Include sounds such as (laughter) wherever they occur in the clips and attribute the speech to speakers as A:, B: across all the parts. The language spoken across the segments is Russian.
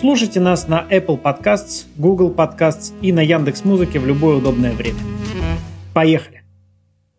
A: Слушайте нас на Apple Podcasts, Google Podcasts и на Яндекс Музыке в любое удобное время. Поехали!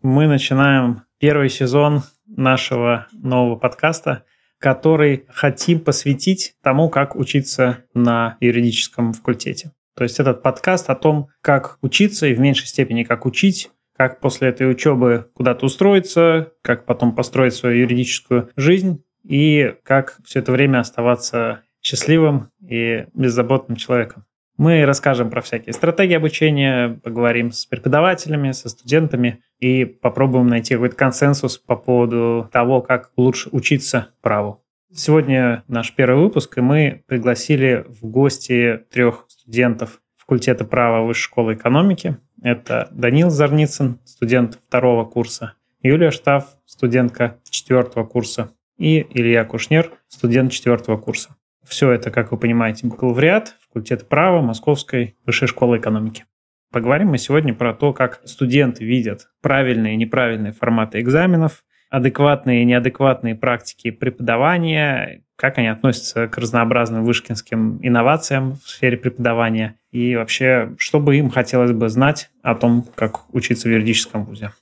A: Мы начинаем первый сезон нашего нового подкаста, который хотим посвятить тому, как учиться на юридическом факультете. То есть этот подкаст о том, как учиться и в меньшей степени как учить, как после этой учебы куда-то устроиться, как потом построить свою юридическую жизнь и как все это время оставаться счастливым и беззаботным человеком. Мы расскажем про всякие стратегии обучения, поговорим с преподавателями, со студентами и попробуем найти какой-то консенсус по поводу того, как лучше учиться праву. Сегодня наш первый выпуск, и мы пригласили в гости трех студентов факультета права Высшей школы экономики. Это Данил Зарницын, студент второго курса, Юлия Штаф, студентка четвертого курса, и Илья Кушнер, студент четвертого курса. Все это, как вы понимаете, бакалавриат, факультет права Московской высшей школы экономики. Поговорим мы сегодня про то, как студенты видят правильные и неправильные форматы экзаменов, адекватные и неадекватные практики преподавания, как они относятся к разнообразным вышкинским инновациям в сфере преподавания и вообще, что бы им хотелось бы знать о том, как учиться в юридическом вузе.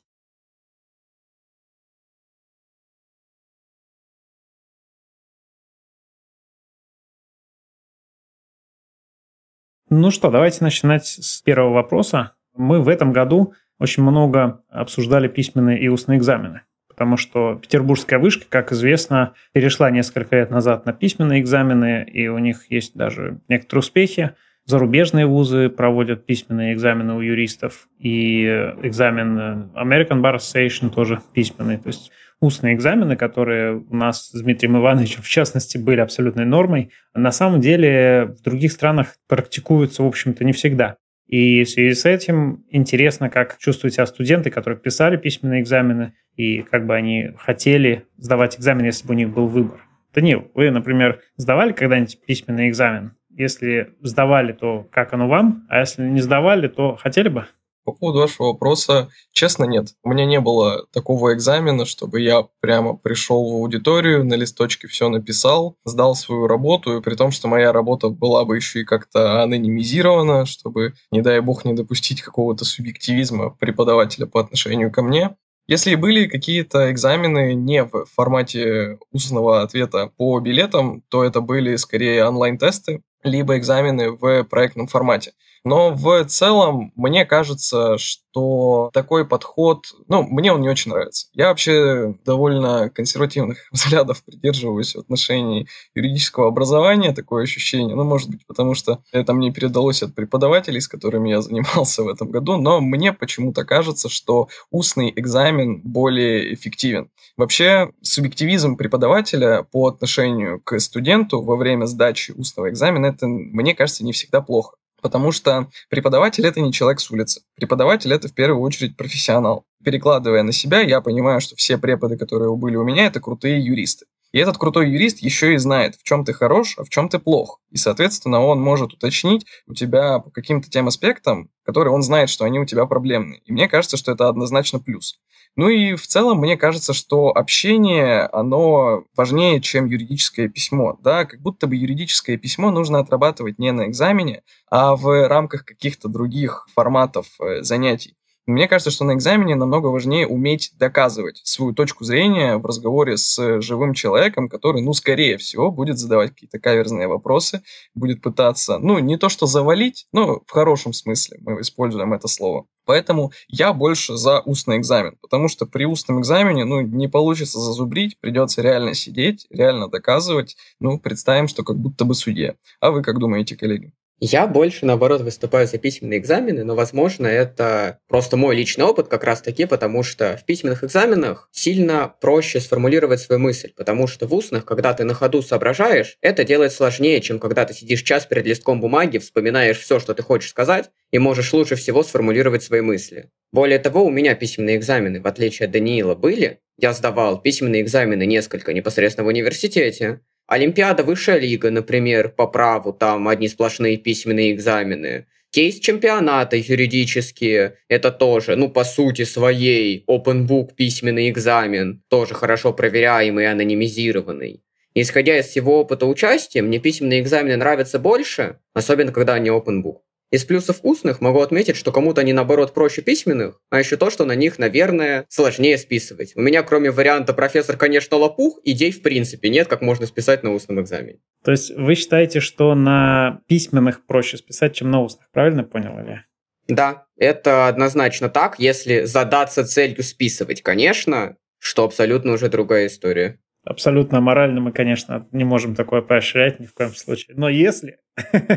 A: Ну что, давайте начинать с первого вопроса. Мы в этом году очень много обсуждали письменные и устные экзамены, потому что Петербургская вышка, как известно, перешла несколько лет назад на письменные экзамены, и у них есть даже некоторые успехи. Зарубежные вузы проводят письменные экзамены у юристов, и экзамен American Bar Association тоже письменный. То есть устные экзамены, которые у нас с Дмитрием Ивановичем, в частности, были абсолютной нормой, на самом деле в других странах практикуются, в общем-то, не всегда. И в связи с этим интересно, как чувствуют себя студенты, которые писали письменные экзамены, и как бы они хотели сдавать экзамен, если бы у них был выбор. Данил, вы, например, сдавали когда-нибудь письменный экзамен? Если сдавали, то как оно вам? А если не сдавали, то хотели бы?
B: По поводу вашего вопроса, честно, нет. У меня не было такого экзамена, чтобы я прямо пришел в аудиторию, на листочке все написал, сдал свою работу, и при том, что моя работа была бы еще и как-то анонимизирована, чтобы, не дай бог, не допустить какого-то субъективизма преподавателя по отношению ко мне. Если были какие-то экзамены не в формате устного ответа по билетам, то это были скорее онлайн-тесты, либо экзамены в проектном формате. Но в целом мне кажется, что такой подход, ну, мне он не очень нравится. Я вообще довольно консервативных (laughs) взглядов придерживаюсь в отношении юридического образования, такое ощущение. Ну, может быть, потому что это мне передалось от преподавателей, с которыми я (laughs) занимался в этом году, но мне почему-то кажется, что устный экзамен более эффективен. Вообще, субъективизм преподавателя по отношению к студенту во время сдачи устного экзамена, это, мне кажется, не всегда плохо. Потому что преподаватель это не человек с улицы. Преподаватель это в первую очередь профессионал. Перекладывая на себя, я понимаю, что все преподы, которые были у меня, это крутые юристы. И этот крутой юрист еще и знает, в чем ты хорош, а в чем ты плох. И, соответственно, он может уточнить у тебя по каким-то тем аспектам, которые он знает, что они у тебя проблемные. И мне кажется, что это однозначно плюс. Ну и в целом мне кажется, что общение, оно важнее, чем юридическое письмо. Да? Как будто бы юридическое письмо нужно отрабатывать не на экзамене, а в рамках каких-то других форматов э, занятий. Мне кажется, что на экзамене намного важнее уметь доказывать свою точку зрения в разговоре с живым человеком, который, ну, скорее всего, будет задавать какие-то каверзные вопросы, будет пытаться, ну, не то что завалить, но в хорошем смысле мы используем это слово, Поэтому я больше за устный экзамен, потому что при устном экзамене, ну, не получится зазубрить, придется реально сидеть, реально доказывать. Ну, представим, что как будто бы судья. А вы как думаете, коллеги?
C: Я больше, наоборот, выступаю за письменные экзамены, но, возможно, это просто мой личный опыт как раз-таки, потому что в письменных экзаменах сильно проще сформулировать свою мысль, потому что в устных, когда ты на ходу соображаешь, это делать сложнее, чем когда ты сидишь час перед листком бумаги, вспоминаешь все, что ты хочешь сказать, и можешь лучше всего сформулировать свои мысли. Более того, у меня письменные экзамены, в отличие от Даниила, были. Я сдавал письменные экзамены несколько непосредственно в университете, Олимпиада Высшая лига, например, по праву, там одни сплошные письменные экзамены. Кейс чемпионата юридические, это тоже, ну, по сути своей, open book письменный экзамен, тоже хорошо проверяемый и анонимизированный. Исходя из всего опыта участия, мне письменные экзамены нравятся больше, особенно когда они open book. Из плюсов устных могу отметить, что кому-то они наоборот проще письменных, а еще то, что на них, наверное, сложнее списывать. У меня, кроме варианта профессор, конечно, лопух, идей в принципе нет, как можно списать на устном экзамене.
A: То есть вы считаете, что на письменных проще списать, чем на устных, правильно понял ли?
C: Да, это однозначно так, если задаться целью списывать, конечно, что абсолютно уже другая история.
A: Абсолютно морально мы, конечно, не можем такое поощрять ни в коем случае. Но если...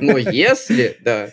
C: Но если, да.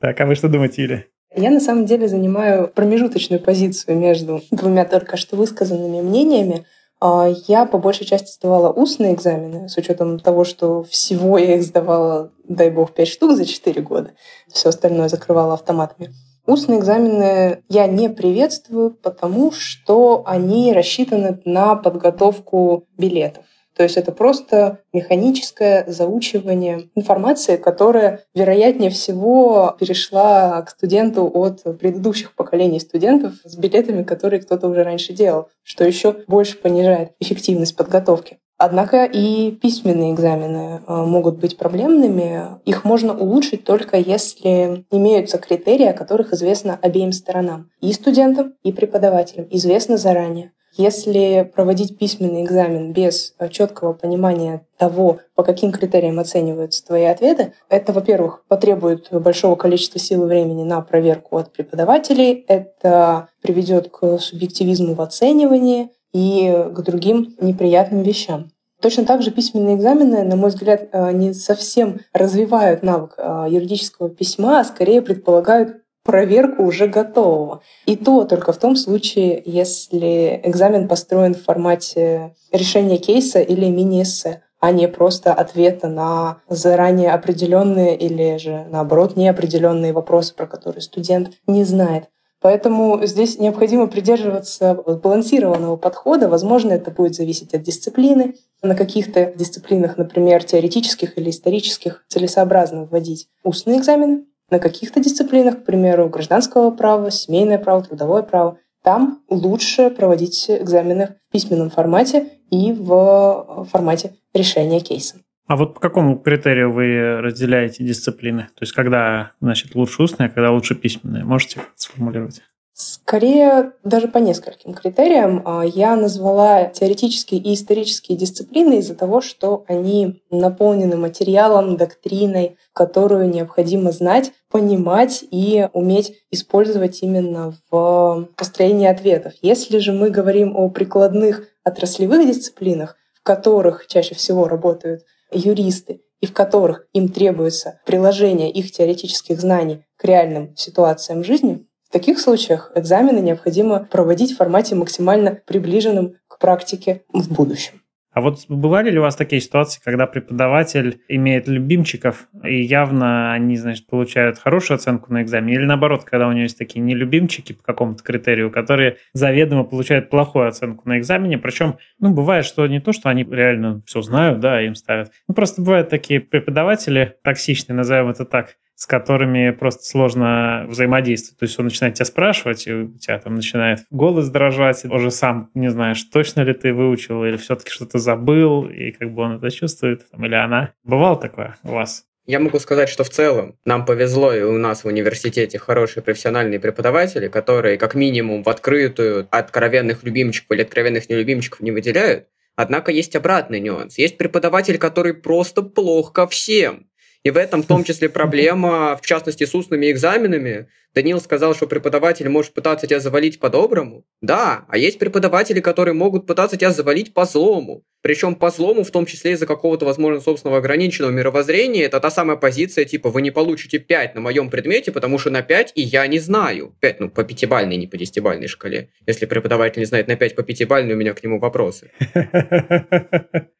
A: Так, а вы что думаете, Юля?
D: Я на самом деле занимаю промежуточную позицию между двумя только что высказанными мнениями. А, я по большей части сдавала устные экзамены, с учетом того, что всего я их сдавала, дай бог, 5 штук за 4 года. Все остальное закрывала автоматами. Устные экзамены я не приветствую, потому что они рассчитаны на подготовку билетов. То есть это просто механическое заучивание информации, которая, вероятнее всего, перешла к студенту от предыдущих поколений студентов с билетами, которые кто-то уже раньше делал, что еще больше понижает эффективность подготовки. Однако и письменные экзамены э, могут быть проблемными. Их можно улучшить только если имеются критерии, о которых известно обеим сторонам. И студентам, и преподавателям. Известно заранее. Если проводить письменный экзамен без э, четкого понимания того, по каким критериям оцениваются твои ответы, это, во-первых, потребует большого количества сил и времени на проверку от преподавателей, это приведет к субъективизму в оценивании и к другим неприятным вещам. Точно так же письменные экзамены, на мой взгляд, э, не совсем развивают навык э, юридического письма, а скорее предполагают проверку уже готового. И то только в том случае, если экзамен построен в формате решения кейса или мини-эссе а не просто ответа на заранее определенные или же, наоборот, неопределенные вопросы, про которые студент не знает. Поэтому здесь необходимо придерживаться балансированного подхода. Возможно, это будет зависеть от дисциплины. На каких-то дисциплинах, например, теоретических или исторических, целесообразно вводить устные экзамены, на каких-то дисциплинах, к примеру, гражданского права, семейное право, трудовое право, там лучше проводить экзамены в письменном формате и в формате решения кейса.
A: А вот по какому критерию вы разделяете дисциплины? То есть когда, значит, лучше устные, а когда лучше письменные? Можете сформулировать?
D: Скорее, даже по нескольким критериям. А, я назвала теоретические и исторические дисциплины из-за того, что они наполнены материалом, доктриной, которую необходимо знать, понимать и уметь использовать именно в построении ответов. Если же мы говорим о прикладных отраслевых дисциплинах, в которых чаще всего работают юристы, и в которых им требуется приложение их теоретических знаний к реальным ситуациям жизни, в таких случаях экзамены необходимо проводить в формате максимально приближенном к практике в будущем.
A: А вот бывали ли у вас такие ситуации, когда преподаватель имеет любимчиков, и явно они, значит, получают хорошую оценку на экзамене, или наоборот, когда у него есть такие нелюбимчики по какому-то критерию, которые заведомо получают плохую оценку на экзамене, причем, ну, бывает, что не то, что они реально все знают, да, им ставят. Ну, просто бывают такие преподаватели токсичные, назовем это так, с которыми просто сложно взаимодействовать. То есть он начинает тебя спрашивать, и у тебя там начинает голос дрожать, уже сам не знаешь, точно ли ты выучил или все-таки что-то забыл, и как бы он это чувствует, там, или она. Бывало такое у вас?
C: Я могу сказать, что в целом нам повезло, и у нас в университете хорошие профессиональные преподаватели, которые как минимум в открытую откровенных любимчиков или откровенных нелюбимчиков не выделяют. Однако есть обратный нюанс. Есть преподаватель, который просто плох ко всем. И в этом в том числе проблема, в частности, с устными экзаменами. Данил сказал, что преподаватель может пытаться тебя завалить по-доброму. Да, а есть преподаватели, которые могут пытаться тебя завалить по злому. Причем по злому, в том числе из-за какого-то, возможно, собственного ограниченного мировоззрения. Это та самая позиция, типа, вы не получите 5 на моем предмете, потому что на 5 и я не знаю. 5, ну, по пятибальной, не по десятибальной шкале. Если преподаватель не знает на 5 по пятибальной, у меня к нему вопросы. (laughs)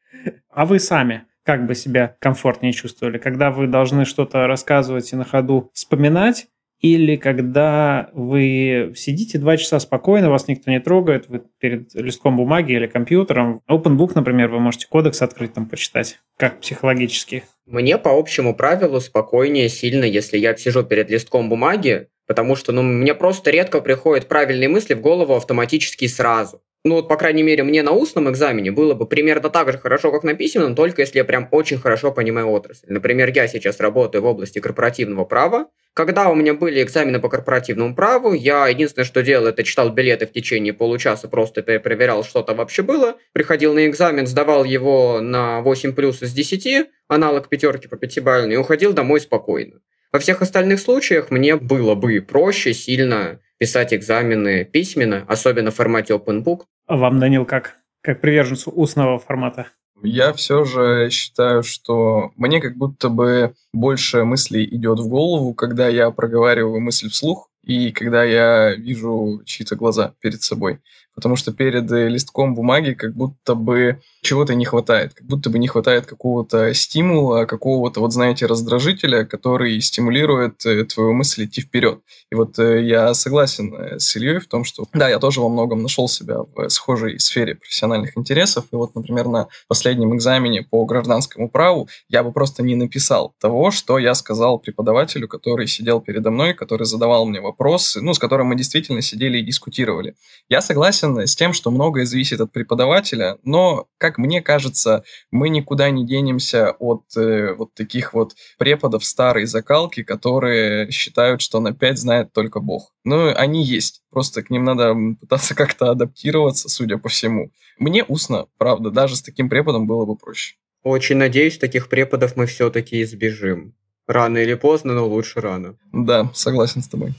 A: А вы сами как бы себя комфортнее чувствовали, когда вы должны что-то рассказывать и на ходу вспоминать, или когда вы сидите два часа спокойно, вас никто не трогает, вы перед листком бумаги или компьютером. OpenBook, например, вы можете кодекс открыть там почитать, как психологически.
C: Мне по общему правилу спокойнее сильно, если я сижу перед листком бумаги, потому что ну, мне просто редко приходят правильные мысли в голову автоматически сразу ну вот, по крайней мере, мне на устном экзамене было бы примерно так же хорошо, как на письменном, только если я прям очень хорошо понимаю отрасль. Например, я сейчас работаю в области корпоративного права. Когда у меня были экзамены по корпоративному праву, я единственное, что делал, это читал билеты в течение получаса, просто проверял, что там вообще было. Приходил на экзамен, сдавал его на 8 плюс из 10, аналог пятерки по пятибалльной, и уходил домой спокойно. Во всех остальных случаях мне было бы проще сильно писать экзамены письменно, особенно в формате open book.
A: А вам, Данил, как? Как приверженцу устного формата?
B: Я все же считаю, что мне как будто бы больше мыслей идет в голову, когда я проговариваю мысль вслух, и когда я вижу чьи-то глаза перед собой. Потому что перед э, листком бумаги как будто бы чего-то не хватает, как будто бы не хватает какого-то стимула, какого-то, вот знаете, раздражителя, который стимулирует э, твою мысль идти вперед. И вот э, я согласен с Ильей в том, что да, я тоже во многом нашел себя в схожей сфере профессиональных интересов. И вот, например, на последнем экзамене по гражданскому праву я бы просто не написал того, что я сказал преподавателю, который сидел передо мной, который задавал мне вопросы, ну, с которым мы действительно сидели и дискутировали. Я согласен с тем, что многое зависит от преподавателя, но, как мне кажется, мы никуда не денемся от э, вот таких вот преподов старой закалки, которые считают, что на 5 знает только Бог. Ну, они есть. Просто к ним надо пытаться (laughs) как-то адаптироваться, судя по всему. Мне устно, правда, даже с таким преподом было бы проще.
C: Очень надеюсь, таких преподов мы все-таки избежим. Рано или поздно, но лучше рано.
B: Да, согласен с тобой.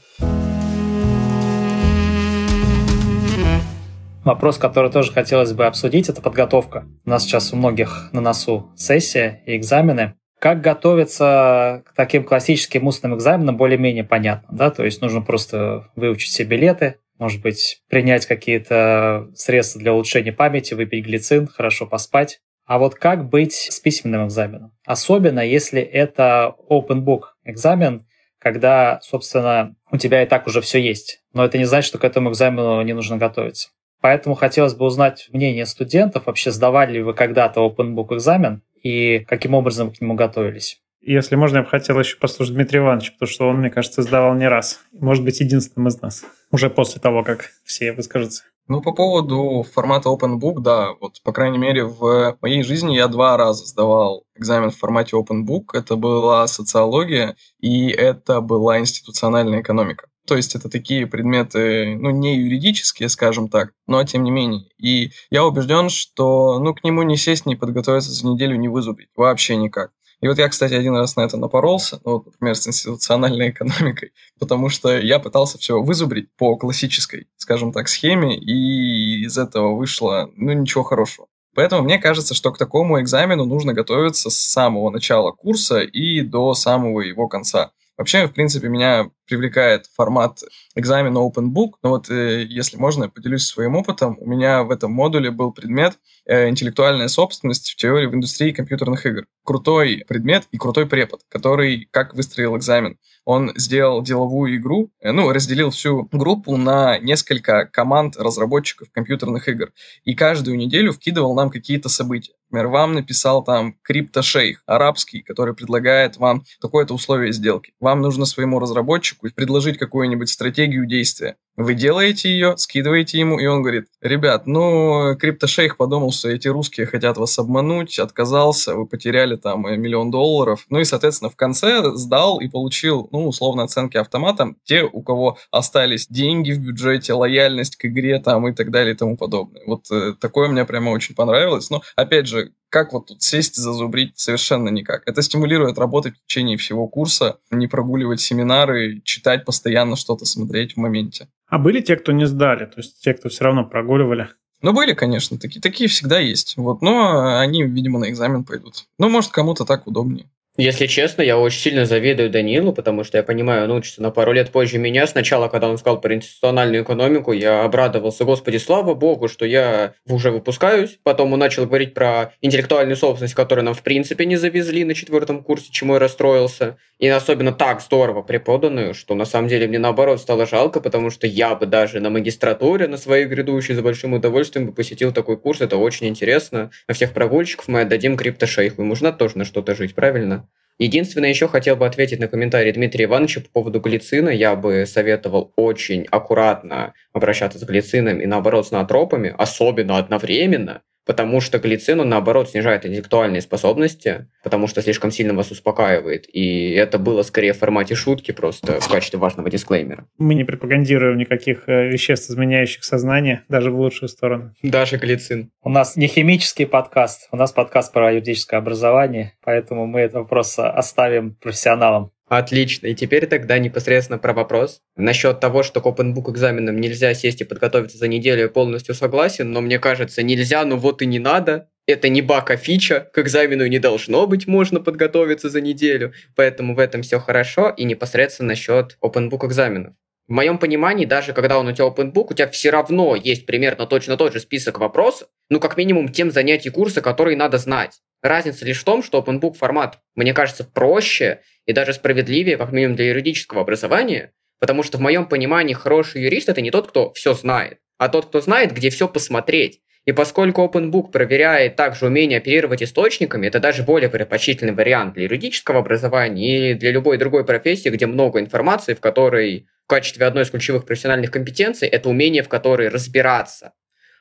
E: Вопрос, который тоже хотелось бы обсудить, это подготовка. У нас сейчас у многих на носу сессия и экзамены. Как готовиться к таким классическим устным экзаменам более-менее понятно, да? То есть нужно просто выучить все билеты, может быть, принять какие-то средства для улучшения памяти, выпить глицин, хорошо поспать. А вот как быть с письменным экзаменом? Особенно если это open book экзамен, когда, собственно, у тебя и так уже все есть. Но это не значит, что к этому экзамену не нужно готовиться. Поэтому хотелось бы узнать мнение студентов, вообще сдавали ли вы когда-то open book экзамен и каким образом к нему готовились.
A: Если можно, я бы хотел еще послушать Дмитрия Ивановича, потому что он, мне кажется, сдавал не раз. Может быть, единственным из нас. Уже после того, как все выскажутся.
B: Ну, по поводу формата Open Book, да, вот, по крайней мере, в моей жизни я два раза сдавал экзамен в формате Open Book. Это была социология и это была институциональная экономика. То есть это такие предметы, ну, не юридические, скажем так, но тем не менее. И я убежден, что, ну, к нему не сесть, не подготовиться за неделю, не вызубить. Вообще никак. И вот я, кстати, один раз на это напоролся, ну, вот, например, с институциональной (laughs) экономикой, потому что я пытался все вызубрить по классической, скажем так, схеме, и из этого вышло, ну, ничего хорошего. Поэтому мне кажется, что к такому экзамену нужно готовиться с самого начала курса и до самого его конца. Вообще, в принципе, меня привлекает формат экзамена Open Book. Но вот, э, если можно, я поделюсь своим опытом. У меня в этом модуле был предмет э, «Интеллектуальная собственность в теории в индустрии компьютерных игр». Крутой предмет и крутой препод, который как выстроил экзамен. Он сделал деловую игру, э, ну, разделил всю группу на несколько команд разработчиков компьютерных игр. И каждую неделю вкидывал нам какие-то события. Например, вам написал там криптошейх арабский, который предлагает вам такое-то условие сделки. Вам нужно своему разработчику заказчику и предложить какую-нибудь стратегию действия. Вы делаете ее, скидываете ему, и он говорит, ребят, ну, криптошейх подумал, что эти русские хотят вас обмануть, отказался, вы потеряли там э, миллион долларов. Ну и, соответственно, в конце сдал и получил, ну, условно, оценки автоматом те, у кого остались деньги в бюджете, лояльность к игре там и так далее и тому подобное. Вот э, такое мне прямо очень понравилось. Но, опять же, как вот тут сесть и зазубрить? Совершенно никак. Это стимулирует работать в течение всего курса, не прогуливать семинары, читать постоянно что-то, смотреть в моменте.
A: А были те, кто не сдали? То есть те, кто все равно прогуливали?
B: Ну, были, конечно, такие. Такие всегда есть. Вот, но они, видимо, на экзамен пойдут. Ну, может, кому-то так удобнее.
C: Если честно, я очень сильно завидую Данилу, потому что я понимаю, он учится на пару лет позже меня. Сначала, когда он сказал про институциональную экономику, я обрадовался, господи, слава богу, что я уже выпускаюсь. Потом он начал говорить про интеллектуальную собственность, которую нам в принципе не завезли на четвертом курсе, чему я расстроился. И особенно так здорово преподанную, что на самом деле мне наоборот стало жалко, потому что я бы даже на магистратуре, на своей грядущей, за большим удовольствием бы посетил такой курс. Это очень интересно. На всех прогульщиков мы отдадим криптошейху. Ему надо тоже на что-то жить, правильно? Единственное, еще хотел бы ответить на комментарий Дмитрия Ивановича по поводу глицина. Я бы советовал очень аккуратно обращаться с глицином и наоборот с наотропами, особенно одновременно, потому что глицин, он наоборот снижает интеллектуальные способности, потому что слишком сильно вас успокаивает. И это было скорее в формате шутки просто в качестве важного дисклеймера.
A: Мы не пропагандируем никаких э, веществ, изменяющих сознание, даже в лучшую сторону.
C: Даже глицин.
E: У нас не химический подкаст, у нас подкаст про юридическое образование, поэтому мы этот вопрос оставим профессионалам.
C: Отлично. И теперь тогда непосредственно про вопрос. Насчет того, что к open book экзаменам нельзя сесть и подготовиться за неделю, я полностью согласен, но мне кажется, нельзя, ну вот и не надо. Это не баг, а фича. К экзамену не должно быть можно подготовиться за неделю. Поэтому в этом все хорошо. И непосредственно насчет open book экзаменов. В моем понимании, даже когда он у тебя open book, у тебя все равно есть примерно точно тот же список вопросов, ну, как минимум, тем занятий курса, которые надо знать. Разница лишь в том, что open book формат, мне кажется, проще и даже справедливее, как минимум для юридического образования, потому что в моем понимании хороший юрист это не тот, кто все знает, а тот, кто знает, где все посмотреть. И поскольку Open Book проверяет также умение оперировать источниками, это даже более предпочтительный вариант для юридического образования и для любой другой профессии, где много информации, в которой в качестве одной из ключевых профессиональных компетенций это умение, в которой разбираться.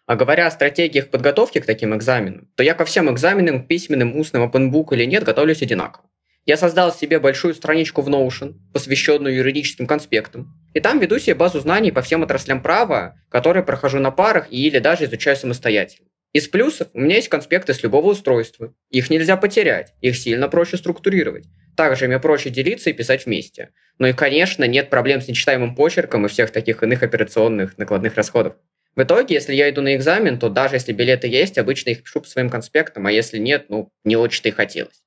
C: А говоря о стратегиях подготовки к таким экзаменам, то я ко всем экзаменам, письменным, устным, OpenBook или нет, готовлюсь одинаково. Я создал себе большую страничку в Notion, посвященную юридическим конспектам, и там веду себе базу знаний по всем отраслям права, которые прохожу на парах или даже изучаю самостоятельно. Из плюсов у меня есть конспекты с любого устройства. Их нельзя потерять, их сильно проще структурировать. Также ими проще делиться и писать вместе. Ну и, конечно, нет проблем с нечитаемым почерком и всех таких иных операционных накладных расходов. В итоге, если я иду на экзамен, то даже если билеты есть, обычно их пишу по своим конспектам, а если нет, ну, не очень-то и хотелось.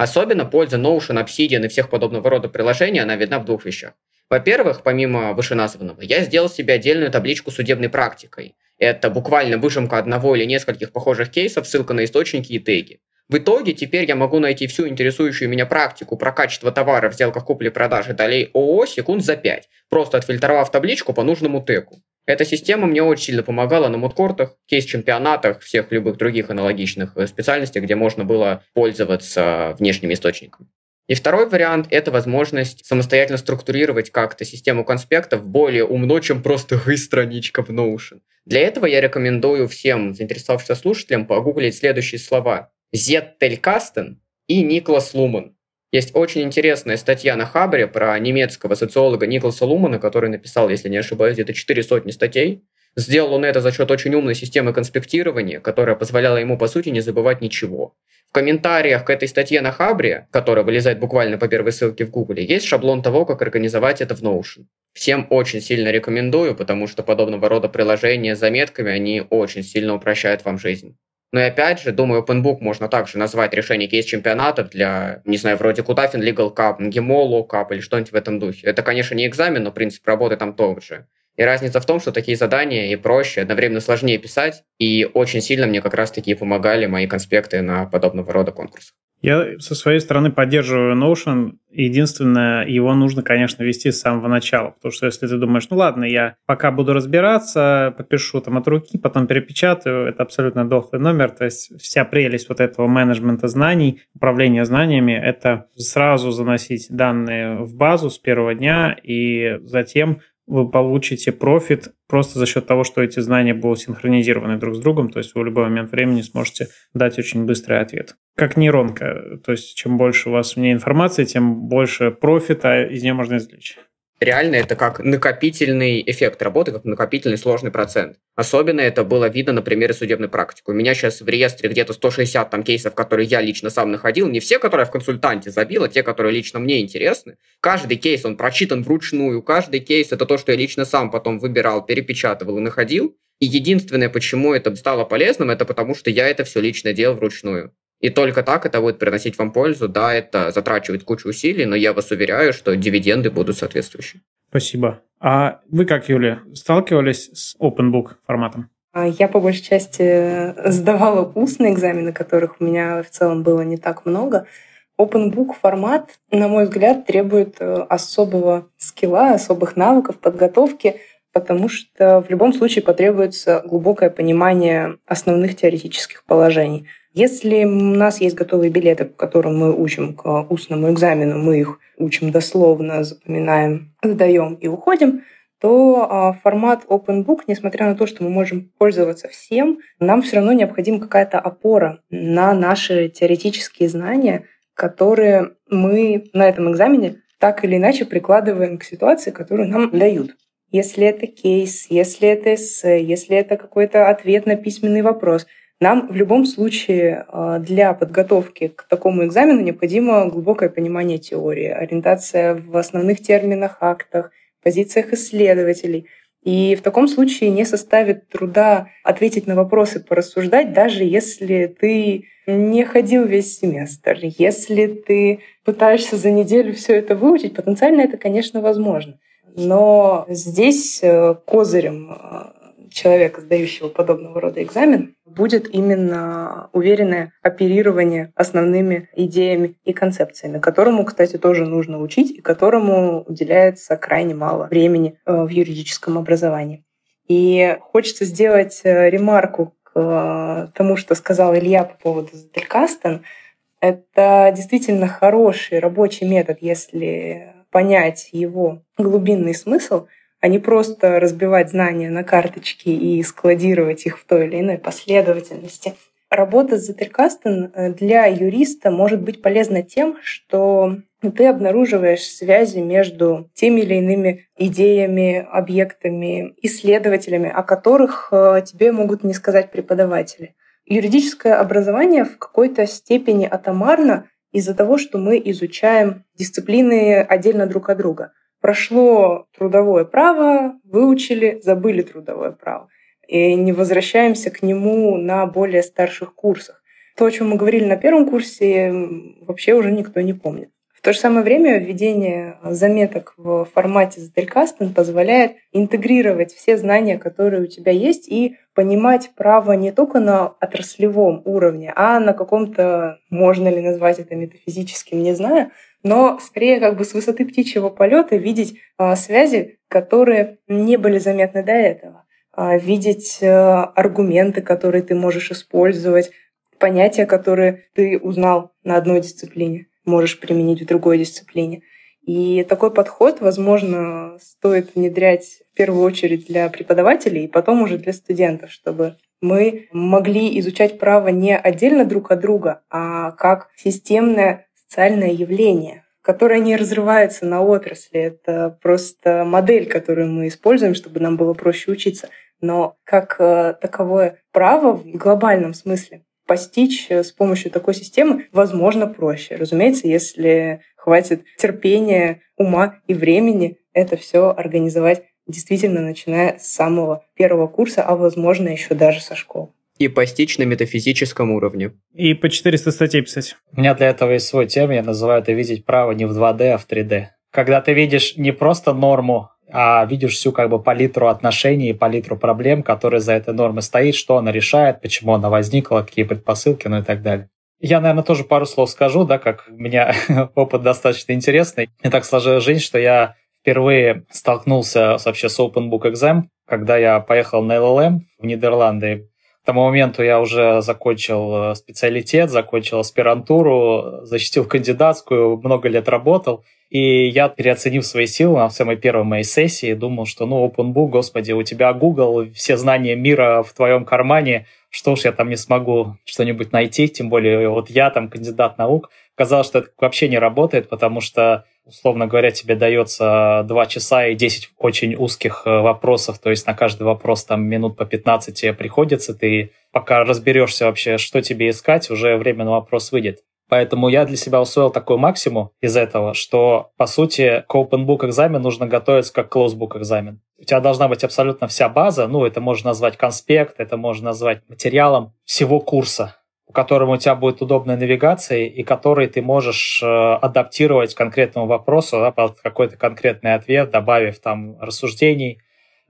C: Особенно польза Notion, Obsidian и всех подобного рода приложений, она видна в двух вещах. Во-первых, помимо вышеназванного, я сделал себе отдельную табличку судебной практикой. Это буквально выжимка одного или нескольких похожих кейсов, ссылка на источники и теги. В итоге теперь я могу найти всю интересующую меня практику про качество товара в сделках купли-продажи долей ООО секунд за 5, просто отфильтровав табличку по нужному тегу. Эта система мне очень сильно помогала на мудкортах, кейс-чемпионатах, всех любых других аналогичных э, специальностей, где можно было пользоваться внешними источниками. И второй вариант – это возможность самостоятельно структурировать как-то систему конспектов более умно, чем просто страничка в Notion. Для этого я рекомендую всем заинтересовавшимся слушателям погуглить следующие слова. Зеттель Кастен и Никлас Луман. Есть очень интересная статья на Хабре про немецкого социолога Николаса Лумана, который написал, если не ошибаюсь, где-то четыре сотни статей. Сделал он это за счет очень умной системы конспектирования, которая позволяла ему, по сути, не забывать ничего. В комментариях к этой статье на Хабре, которая вылезает буквально по первой ссылке в Гугле, есть шаблон того, как организовать это в Notion. Всем очень сильно рекомендую, потому что подобного рода приложения с заметками, они очень сильно упрощают вам жизнь. Но и опять же, думаю, OpenBook можно также назвать решение кейс-чемпионатов для, не знаю, вроде Кутафин Legal Cup, МГИМО Cup или что-нибудь в этом духе. Это, конечно, не экзамен, но принцип работы там тот же. И разница в том, что такие задания и проще, одновременно сложнее писать, и очень сильно мне как раз-таки помогали мои конспекты на подобного рода конкурсах.
A: Я со своей стороны поддерживаю Notion. Единственное, его нужно, конечно, вести с самого начала. Потому что если ты думаешь, ну ладно, я пока буду разбираться, попишу там от руки, потом перепечатаю, это абсолютно дохлый номер. То есть вся прелесть вот этого менеджмента знаний, управления знаниями, это сразу заносить данные в базу с первого дня и затем вы получите профит просто за счет того, что эти знания будут синхронизированы друг с другом, то есть вы в любой момент времени сможете дать очень быстрый ответ. Как нейронка, то есть чем больше у вас в ней информации, тем больше профита из нее можно извлечь.
C: Реально это как накопительный эффект работы, как накопительный сложный процент. Особенно это было видно на примере судебной практики. У меня сейчас в реестре где-то 160 там кейсов, которые я лично сам находил. Не все, которые я в консультанте забил, а те, которые лично мне интересны. Каждый кейс, он прочитан вручную. Каждый кейс – это то, что я лично сам потом выбирал, перепечатывал и находил. И единственное, почему это стало полезным, это потому, что я это все лично делал вручную. И только так это будет приносить вам пользу. Да, это затрачивает кучу усилий, но я вас уверяю, что дивиденды будут соответствующие.
A: Спасибо. А вы как, Юля, сталкивались с open book форматом?
D: А я по большей части сдавала устные экзамены, которых у меня в целом было не так много. Open book формат, на мой взгляд, требует э, особого скилла, особых навыков, подготовки, потому что в любом случае потребуется глубокое понимание основных теоретических положений – если у нас есть готовые билеты, по которым мы учим к устному экзамену, мы их учим дословно, запоминаем, сдаем и уходим, то а, формат open book, несмотря на то, что мы можем пользоваться всем, нам все равно необходима какая-то опора на наши теоретические знания, которые мы на этом экзамене так или иначе прикладываем к ситуации, которую нам дают. Если это кейс, если это эссе, если это какой-то ответ на письменный вопрос – нам в любом случае а, для подготовки к такому экзамену необходимо глубокое понимание теории, ориентация в основных терминах, актах, позициях исследователей. И в таком случае не составит труда ответить на вопросы, порассуждать, даже если ты не ходил весь семестр, если ты пытаешься за неделю все это выучить, потенциально это, конечно, возможно. Но здесь э, козырем э, человека, сдающего подобного рода экзамен, будет именно уверенное оперирование основными идеями и концепциями, которому, кстати, тоже нужно учить и которому уделяется крайне мало времени э, в юридическом образовании. И хочется сделать э, ремарку к э, тому, что сказал Илья по поводу Зателькастен. Это действительно хороший рабочий метод, если понять его глубинный смысл — а не просто разбивать знания на карточки и складировать их в той или иной последовательности. Работа с Zettelkasten э, для юриста может быть полезна тем, что ты обнаруживаешь связи между теми или иными идеями, объектами, исследователями, о которых э, тебе могут не сказать преподаватели. Юридическое образование в какой-то степени атомарно из-за того, что мы изучаем дисциплины отдельно друг от друга. Прошло трудовое право, выучили, забыли трудовое право. И не возвращаемся к нему на более старших курсах. То, о чем мы говорили на первом курсе, вообще уже никто не помнит. В то же самое время введение заметок в формате Zettelkasten позволяет интегрировать все знания, которые у тебя есть, и понимать право не только на отраслевом уровне, а на каком-то, можно ли назвать это метафизическим, не знаю, но скорее как бы с высоты птичьего полета видеть а, связи, которые не были заметны до этого, а, видеть а, аргументы, которые ты можешь использовать, понятия, которые ты узнал на одной дисциплине, можешь применить в другой дисциплине. И такой подход, возможно, стоит внедрять в первую очередь для преподавателей и потом уже для студентов, чтобы мы могли изучать право не отдельно друг от друга, а как системное социальное явление, которое не разрывается на отрасли. Это просто модель, которую мы используем, чтобы нам было проще учиться. Но как э, таковое право в глобальном смысле постичь э, с помощью такой системы возможно проще. Разумеется, если хватит терпения, ума и времени это все организовать действительно начиная с самого первого курса, а возможно еще даже со школы
C: и постичь на метафизическом уровне.
A: И по 400 статей писать.
E: У меня для этого есть свой термин, я называю это видеть право не в 2D, а в 3D. Когда ты видишь не просто норму, а видишь всю как бы палитру отношений и палитру проблем, которые за этой нормой стоит, что она решает, почему она возникла, какие предпосылки, ну и так далее. Я, наверное, тоже пару слов скажу, да, как у меня (laughs) опыт достаточно интересный. И так сложилась жизнь, что я впервые столкнулся вообще с Open Book Exam, когда я поехал на LLM в Нидерланды. Тому моменту я уже закончил э, специалитет, закончил аспирантуру, защитил кандидатскую, много лет работал. И я, переоценив свои силы на самой первой моей сессии, думал, что, ну, OpenBook, господи, у тебя Google, все знания мира в твоем кармане, что уж я там не смогу что-нибудь найти, тем более вот я там кандидат наук. Казалось, что это вообще не работает, потому что условно говоря, тебе дается 2 часа и 10 очень узких э, вопросов, то есть на каждый вопрос там минут по 15 тебе приходится, ты пока разберешься вообще, что тебе искать, уже время на вопрос выйдет. Поэтому я для себя усвоил такой максимум из этого, что, по сути, к open book экзамен нужно готовиться как closed book экзамен. У тебя должна быть абсолютно вся база, ну, это можно назвать конспект, это можно назвать материалом всего курса, у которого у тебя будет удобная навигация и который ты можешь э, адаптировать к конкретному вопросу, да, под какой-то конкретный ответ, добавив там рассуждений,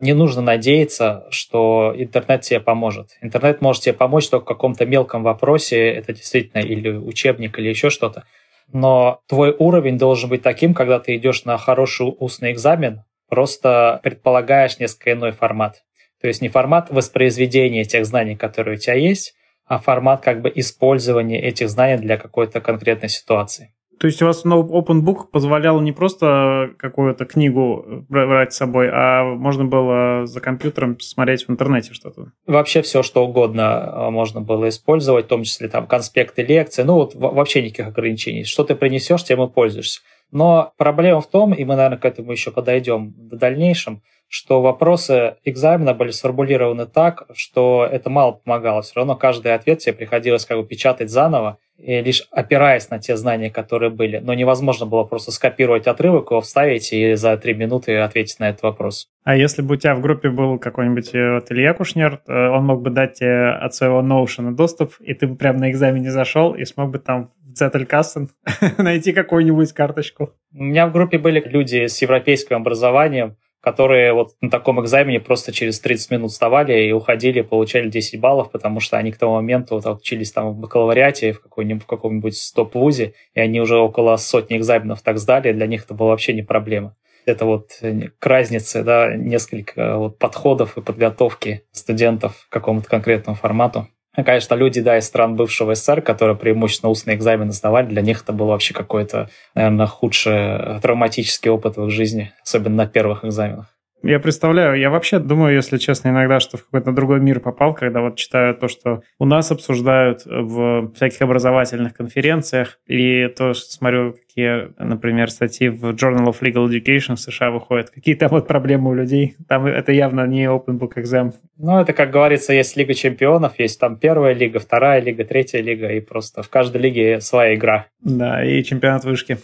E: не нужно надеяться, что интернет тебе поможет. Интернет может тебе помочь только в каком-то мелком вопросе, это действительно или учебник, или еще что-то. Но твой уровень должен быть таким, когда ты идешь на хороший устный экзамен, просто предполагаешь несколько иной формат. То есть не формат воспроизведения тех знаний, которые у тебя есть, а формат как бы использования этих знаний для какой-то конкретной ситуации.
A: То есть у вас no Open Book позволял не просто какую-то книгу брать с собой, а можно было за компьютером смотреть в интернете что-то?
E: Вообще все, что угодно а, можно было использовать, в том числе там конспекты лекции, ну вот вообще никаких ограничений. Что ты принесешь, тем и пользуешься. Но проблема в том, и мы, наверное, к этому еще подойдем в дальнейшем, что вопросы экзамена были сформулированы так, что это мало помогало. Все равно каждый ответ тебе приходилось как бы печатать заново, и лишь опираясь на те знания, которые были. Но невозможно было просто скопировать отрывок, его вставить и за три минуты ответить на этот вопрос.
A: А если бы у тебя в группе был какой-нибудь э, вот Илья Кушнер, э, он мог бы дать тебе от своего Notion доступ, и ты бы прямо на экзамене зашел и смог бы там в Zettelkassen (laughs) найти какую-нибудь карточку.
E: У меня в группе были люди с европейским образованием, которые вот на таком экзамене просто через 30 минут вставали и уходили, получали 10 баллов, потому что они к тому моменту вот, учились там в бакалавриате в, какой-нибудь, в каком-нибудь стоп-вузе, и они уже около сотни экзаменов так сдали, для них это было вообще не проблема. Это вот э, к разнице, да, несколько вот подходов и подготовки студентов к какому-то конкретному формату. Конечно, люди, да, из стран бывшего СССР, которые преимущественно устные экзамены сдавали, для них это был вообще какой-то, наверное, худший э, травматический опыт в их жизни, особенно на первых экзаменах.
A: Я представляю, я вообще думаю, если честно, иногда, что в какой-то другой мир попал, когда вот читаю то, что у нас обсуждают в всяких образовательных конференциях, и то, что смотрю, какие, например, статьи в Journal of Legal Education в США выходят, какие там вот проблемы у людей. Там это явно не open book exam.
E: Ну, это, как говорится, есть Лига чемпионов, есть там первая лига, вторая лига, третья лига, и просто в каждой лиге своя игра.
A: Да, и чемпионат вышки.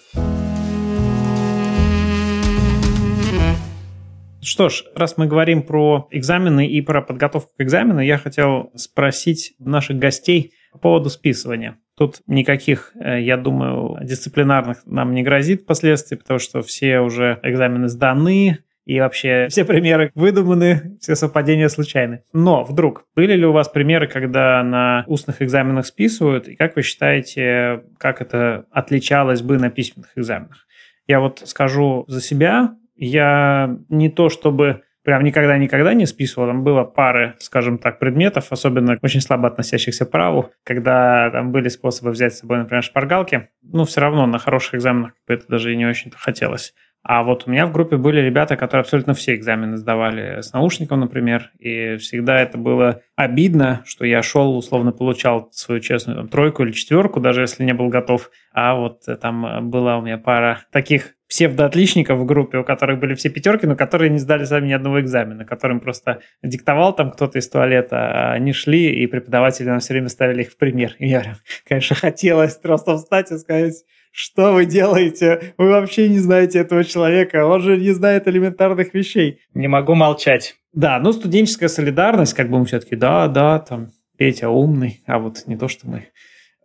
A: Что ж, раз мы говорим про экзамены и про подготовку к экзамену, я хотел спросить наших гостей по поводу списывания. Тут никаких, э, я думаю, дисциплинарных нам не грозит последствий, потому что все уже экзамены сданы, и вообще (laughs) все примеры выдуманы, все совпадения случайны. Но вдруг, были ли у вас примеры, когда на устных экзаменах списывают, и как вы считаете, как это отличалось бы на письменных экзаменах? Я вот скажу за себя, я не то чтобы прям никогда-никогда не списывал. Там было пары, скажем так, предметов, особенно очень слабо относящихся к праву, когда там были способы взять с собой, например, шпаргалки. Ну, все равно на хороших экзаменах это даже и не очень-то хотелось. А вот у меня в группе были ребята, которые абсолютно все экзамены сдавали с наушником, например, и всегда это было обидно, что я шел, условно получал свою честную там, тройку или четверку, даже если не был готов. А вот там была у меня пара таких псевдоотличников в группе, у которых были все пятерки, но которые не сдали сами ни одного экзамена, которым просто диктовал там кто-то из туалета, а они шли, и преподаватели нам все время ставили их в пример. И я, конечно, хотелось просто встать и сказать, что вы делаете? Вы вообще не знаете этого человека, он же не знает элементарных вещей.
E: Не могу молчать.
A: Да, ну студенческая солидарность, как бы мы все-таки, да, да, там, Петя умный, а вот не то, что мы.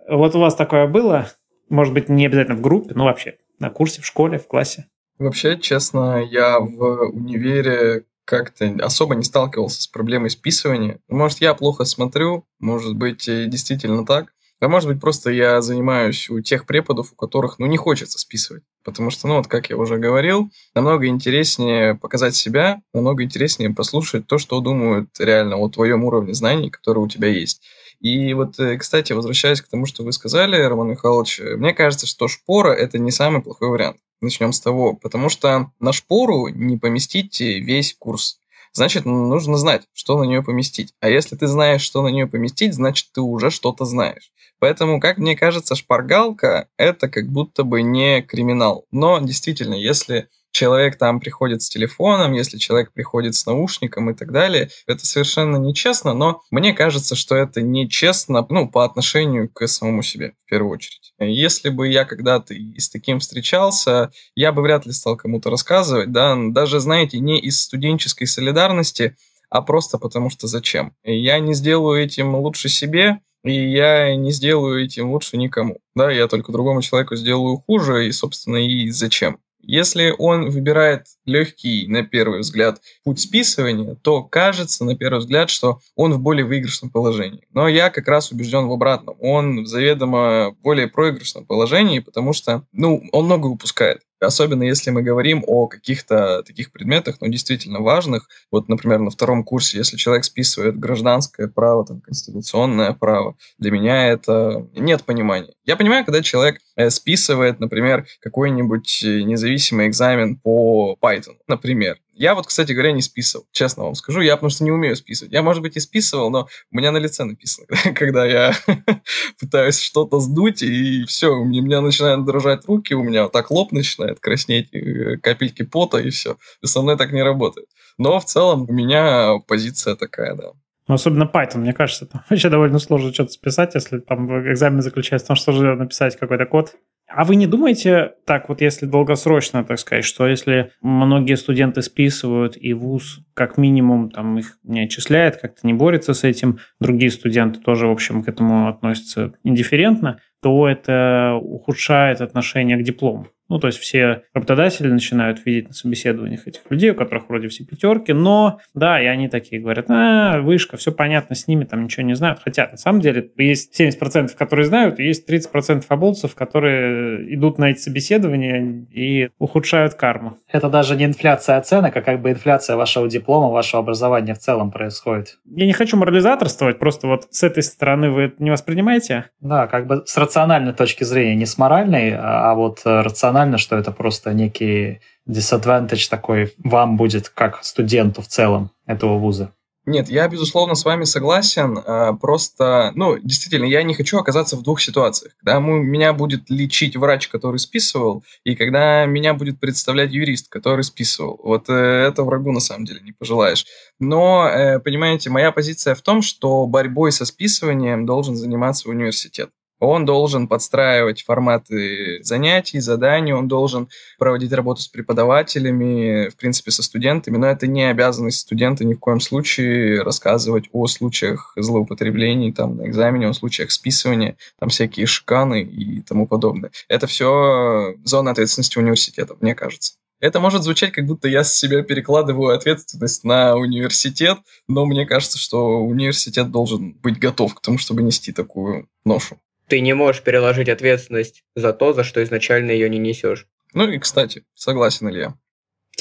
A: Вот у вас такое было? Может быть, не обязательно в группе, но вообще на курсе, в школе, в классе?
B: Вообще, честно, я в универе как-то особо не сталкивался с проблемой списывания. Может, я плохо смотрю, может быть, действительно так. А может быть, просто я занимаюсь у тех преподов, у которых, ну, не хочется списывать. Потому что, ну, вот как я уже говорил, намного интереснее показать себя, намного интереснее послушать то, что думают реально о твоем уровне знаний, который у тебя есть. И вот, э, кстати, возвращаясь к тому, что вы сказали, Роман Михайлович, э, мне кажется, что шпора – это не самый плохой вариант. Начнем с того, потому что на шпору не поместить весь курс. значит, нужно знать, что на нее поместить. А если ты знаешь, что на нее поместить, значит, ты уже что-то знаешь. Поэтому, как мне кажется, шпаргалка — это как будто бы не криминал. Но действительно, если человек там приходит с телефоном, если человек приходит с наушником и так далее. Это совершенно нечестно, но мне кажется, что это нечестно ну, по отношению к самому себе в первую очередь. Если бы я когда-то с таким встречался, я бы вряд ли стал кому-то рассказывать, да, даже, знаете, не из студенческой солидарности, а просто потому что зачем. Я не сделаю этим лучше себе, и я не сделаю этим лучше никому. Да, я только другому человеку сделаю хуже, и, собственно, и зачем. Если он выбирает легкий, на первый взгляд, путь списывания, то кажется, на первый взгляд, что он в более выигрышном положении. Но я как раз убежден в обратном. Он в заведомо более проигрышном положении, потому что, ну, он много упускает. Особенно если мы говорим о каких-то таких предметах, ну, действительно важных. Вот, например, на втором курсе, если человек списывает гражданское право, там, конституционное право, для меня это нет понимания. Я понимаю, когда человек э, списывает, например, какой-нибудь э, независимый экзамен по Python, например. Я вот, кстати говоря, не списывал, честно вам скажу. Я потому что не умею списывать. Я, может быть, и списывал, но у меня на лице написано, (laughs) когда я (laughs) пытаюсь что-то сдуть, и все, у меня начинают дрожать руки, у меня вот так лоб начинает краснеть, э, капельки пота, и все. И со мной так не работает. Но в целом у меня позиция такая, да.
A: Ну, особенно Python, мне кажется, там (laughs) вообще довольно сложно что-то списать, если там экзамен заключается в том, что же написать какой-то код. А вы не думаете, так вот если долгосрочно, так сказать, что если многие студенты списывают, и вуз как минимум там их не отчисляет, как-то не борется с этим, другие студенты тоже, в общем, к этому относятся индифферентно, то это ухудшает отношение к диплому. Ну, то есть все работодатели начинают видеть на собеседованиях этих людей, у которых вроде все пятерки, но да, и они такие говорят, а, вышка, все понятно с ними, там ничего не знают. Хотя на самом деле есть 70%, которые знают, и есть 30% оболцев, которые идут на эти собеседования и ухудшают карму.
E: Это даже не инфляция оценок, а как бы инфляция вашего диплома, вашего образования в целом происходит.
A: Я не хочу морализаторствовать, просто вот с этой стороны вы это не воспринимаете?
E: Да, как бы с рациональной точки зрения, не с моральной, а вот рациональной рационально, что это просто некий disadvantage такой вам будет как студенту в целом этого вуза.
B: Нет, я, безусловно, с вами согласен. А, просто, ну, действительно, я не хочу оказаться в двух ситуациях. Когда меня будет лечить врач, который списывал, и когда меня будет представлять юрист, который списывал. Вот э, это врагу на самом деле не пожелаешь. Но, э, понимаете, моя позиция в том, что борьбой со списыванием должен заниматься университет. Он должен подстраивать форматы занятий, заданий, он должен проводить работу с преподавателями, в принципе, со студентами, но это не обязанность студента ни в коем случае рассказывать о случаях злоупотреблений там, на экзамене, о случаях списывания, там всякие шканы и тому подобное. Это все зона ответственности университета, мне кажется. Это может звучать, как будто я с себя перекладываю ответственность на университет, но мне кажется, что университет должен быть готов к тому, чтобы нести такую ношу
C: ты не можешь переложить ответственность за то, за что изначально ее не несешь.
B: Ну и, кстати, согласен Илья.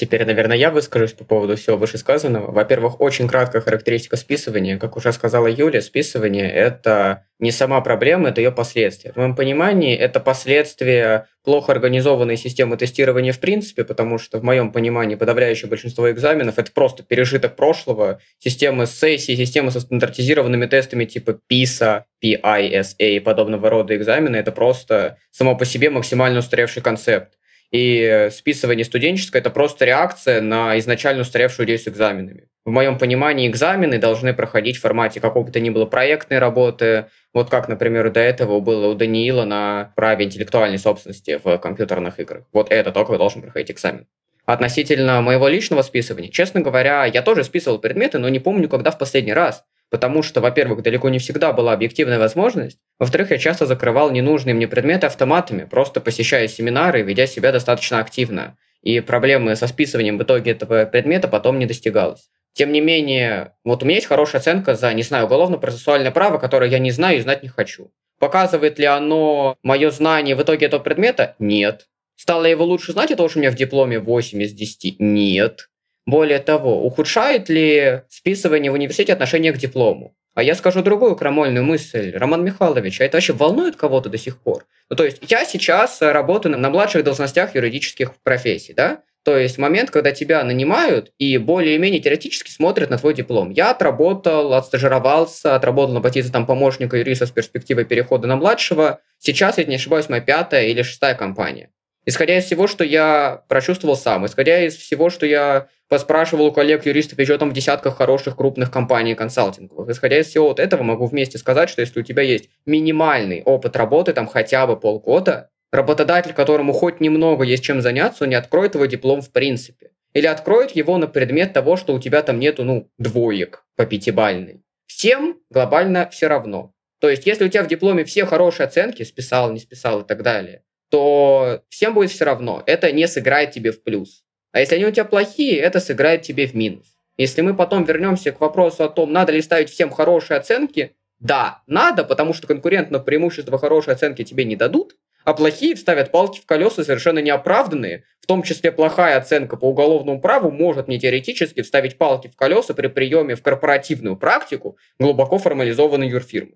C: Теперь, наверное, я выскажусь по поводу всего вышесказанного. Во-первых, очень краткая характеристика списывания. Как уже сказала Юля, списывание – это не сама проблема, это ее последствия. В моем понимании, это последствия плохо организованной системы тестирования в принципе, потому что в моем понимании подавляющее большинство экзаменов – это просто пережиток прошлого, системы сессий, системы со стандартизированными тестами типа PISA, PISA и подобного рода экзамены – это просто само по себе максимально устаревший концепт. И списывание студенческое – это просто реакция на изначально устаревшую идею с экзаменами. В моем понимании экзамены должны проходить в формате какого бы то ни было проектной работы, вот как, например, до этого было у Даниила на праве интеллектуальной собственности в компьютерных играх. Вот это только должен проходить экзамен. Относительно моего личного списывания, честно говоря, я тоже списывал предметы, но не помню, когда в последний раз потому что, во-первых, далеко не всегда была объективная возможность, во-вторых, я часто закрывал ненужные мне предметы автоматами, просто посещая семинары и ведя себя достаточно активно. И проблемы со списыванием в итоге этого предмета потом не достигалось. Тем не менее, вот у меня есть хорошая оценка за, не знаю, уголовно-процессуальное право, которое я не знаю и знать не хочу. Показывает ли оно мое знание в итоге этого предмета? Нет. Стало его лучше знать, это уж у меня в дипломе 8 из 10? Нет. Более того, ухудшает ли списывание в университете отношение к диплому? А я скажу другую крамольную мысль. Роман Михайлович, а это вообще волнует кого-то до сих пор? Ну, то есть я сейчас работаю на младших должностях юридических профессий, да? То есть момент, когда тебя нанимают и более-менее теоретически смотрят на твой диплом. Я отработал, отстажировался, отработал на позиции там, помощника юриста с перспективой перехода на младшего. Сейчас, если не ошибаюсь, моя пятая или шестая компания. Исходя из всего, что я прочувствовал сам, исходя из всего, что я поспрашивал у коллег-юристов еще там в десятках хороших крупных компаний консалтинговых, исходя из всего вот этого, могу вместе сказать, что если у тебя есть минимальный опыт работы, там хотя бы полгода, работодатель, которому хоть немного есть чем заняться, он не откроет твой диплом в принципе. Или откроет его на предмет того, что у тебя там нету, ну, двоек по пятибальной. Всем глобально все равно. То есть, если у тебя в дипломе все хорошие оценки, списал, не списал и так далее, то всем будет все равно. Это не сыграет тебе в плюс. А если они у тебя плохие, это сыграет тебе в минус. Если мы потом вернемся к вопросу о том, надо ли ставить всем хорошие оценки, да, надо, потому что конкурентно преимущество хорошие оценки тебе не дадут, а плохие вставят палки в колеса совершенно неоправданные, в том числе плохая оценка по уголовному праву может не теоретически вставить палки в колеса при приеме в корпоративную практику глубоко формализованной юрфирмы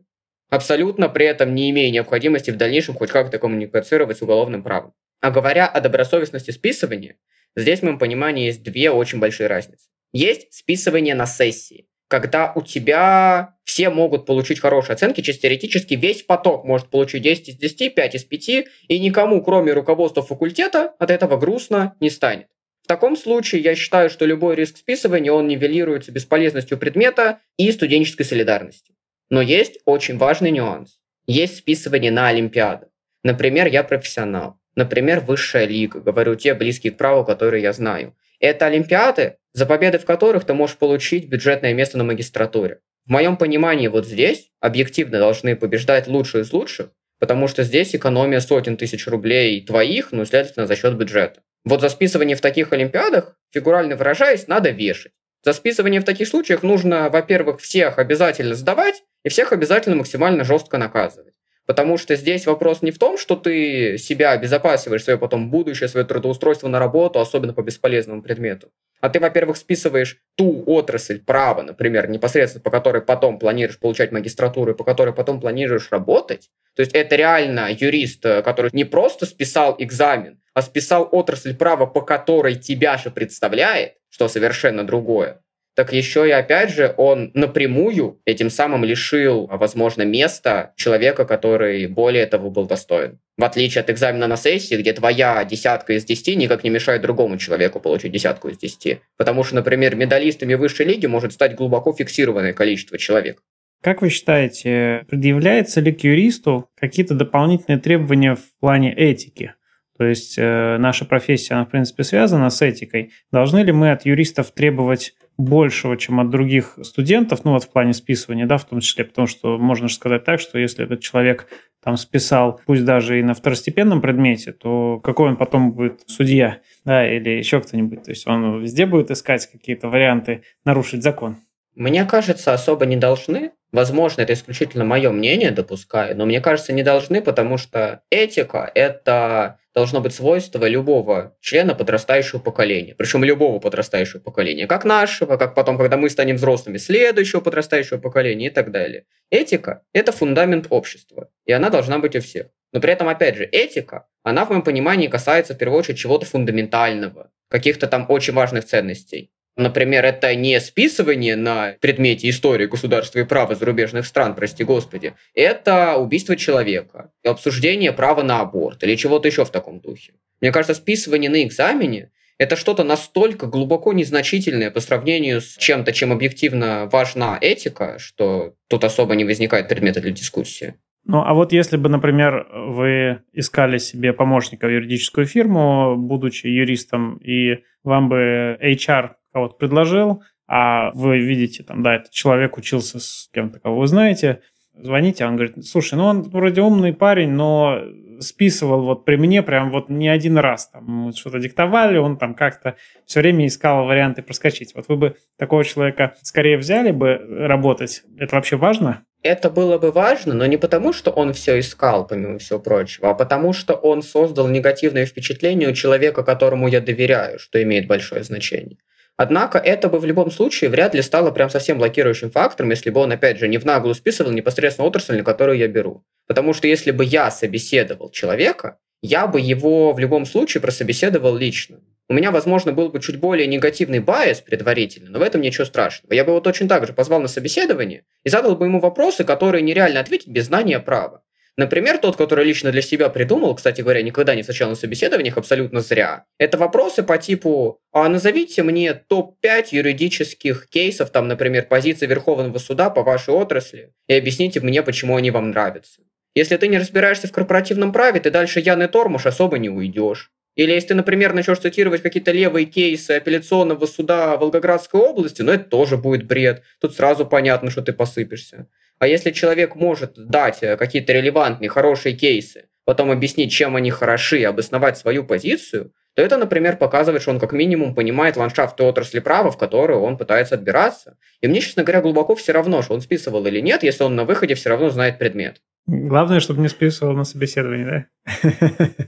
C: абсолютно при этом не имея необходимости в дальнейшем хоть как-то коммуницировать с уголовным правом. А говоря о добросовестности списывания, здесь в моем понимании есть две очень большие разницы. Есть списывание на сессии, когда у тебя все могут получить хорошие оценки, чисто теоретически весь поток может получить 10 из 10, 5 из 5, и никому, кроме руководства факультета, от этого грустно не станет. В таком случае я считаю, что любой риск списывания, он нивелируется бесполезностью предмета и студенческой солидарностью. Но есть очень важный нюанс. Есть списывание на Олимпиаду. Например, я профессионал. Например, высшая лига. Говорю те близкие к праву, которые я знаю. Это Олимпиады, за победы в которых ты можешь получить бюджетное место на магистратуре. В моем понимании вот здесь объективно должны побеждать лучшие из лучших, потому что здесь экономия сотен тысяч рублей твоих, ну, следовательно, за счет бюджета. Вот за списывание в таких олимпиадах, фигурально выражаясь, надо вешать. За списывание в таких случаях нужно, во-первых, всех обязательно сдавать, и всех обязательно максимально жестко наказывать. Потому что здесь вопрос не в том, что ты себя обезопасиваешь, свое потом будущее, свое трудоустройство на работу, особенно по бесполезному предмету. А ты, во-первых, списываешь ту отрасль права, например, непосредственно по которой потом планируешь получать магистратуру по которой потом планируешь работать. То есть это реально юрист, э, который не просто списал экзамен, а списал отрасль права, по которой тебя же представляет, что совершенно другое так еще и опять же он напрямую этим самым лишил, возможно, места человека, который более того был достоин. В отличие от экзамена на сессии, где твоя десятка из десяти никак не мешает другому человеку получить десятку из десяти. Потому что, например, медалистами высшей лиги может стать глубоко фиксированное количество человек.
A: Как вы считаете, предъявляется ли к юристу какие-то дополнительные требования в плане этики? То есть э, наша профессия, она, в принципе, связана с этикой. Должны ли мы от юристов требовать большего, чем от других студентов, ну вот в плане списывания, да, в том числе, потому что можно же сказать так, что если этот человек там списал, пусть даже и на второстепенном предмете, то какой он потом будет судья, да, или еще кто-нибудь. То есть он везде будет искать какие-то варианты нарушить закон.
C: Мне кажется, особо не должны. Возможно, это исключительно мое мнение, допускаю, но мне кажется, не должны, потому что этика – это должно быть свойство любого члена подрастающего поколения. Причем любого подрастающего поколения. Как нашего, как потом, когда мы станем взрослыми, следующего подрастающего поколения и так далее. Этика – это фундамент общества, и она должна быть у всех. Но при этом, опять же, этика, она в моем понимании касается в первую очередь чего-то фундаментального, каких-то там очень важных ценностей. Например, это не списывание на предмете истории государства и права зарубежных стран, прости господи. Это убийство человека, обсуждение права на аборт или чего-то еще в таком духе. Мне кажется, списывание на экзамене это что-то настолько глубоко незначительное по сравнению с чем-то, чем объективно важна этика, что тут особо не возникает предмета для дискуссии.
A: Ну, а вот если бы, например, вы искали себе помощника в юридическую фирму, будучи юристом, и вам бы HR кого-то предложил, а вы видите, там, да, этот человек учился с кем-то, кого вы знаете, звоните, а он говорит, слушай, ну он вроде умный парень, но списывал вот при мне прям вот не один раз. Там что-то диктовали, он там как-то все время искал варианты проскочить. Вот вы бы такого человека скорее взяли бы работать. Это вообще важно?
C: Это было бы важно, но не потому, что он все искал, помимо всего прочего, а потому, что он создал негативное впечатление у человека, которому я доверяю, что имеет большое значение. Однако это бы в любом случае вряд ли стало прям совсем блокирующим фактором, если бы он, опять же, не в наглую списывал непосредственно отрасль, на которую я беру. Потому что если бы я собеседовал человека, я бы его в любом случае прособеседовал лично. у меня, возможно, был бы чуть более негативный байс предварительно, но в этом ничего страшного. Я бы его точно так же позвал на собеседование и задал бы ему вопросы, которые нереально ответить без знания права. Например, тот, который лично для себя придумал, кстати говоря, никогда не встречал на собеседованиях абсолютно зря. Это вопросы по типу «А назовите мне топ-5 юридических кейсов, там, например, позиции Верховного суда по вашей отрасли, и объясните мне, почему они вам нравятся». Если ты не разбираешься в корпоративном праве, ты дальше Яны Тормуш особо не уйдешь. Или если ты, например, начнешь цитировать какие-то левые кейсы апелляционного суда Волгоградской области, ну это тоже будет бред. Тут сразу понятно, что ты посыпешься. А если человек может дать э, какие-то релевантные, хорошие кейсы, потом объяснить, чем они хороши, обосновать свою позицию, то это, например, показывает, что он как минимум понимает ландшафт той отрасли права, в которую он пытается отбираться. И мне, честно говоря, глубоко все равно, что он списывал или нет, если он на выходе все равно знает предмет.
A: Главное, чтобы не списывал на собеседовании, да? (laughs)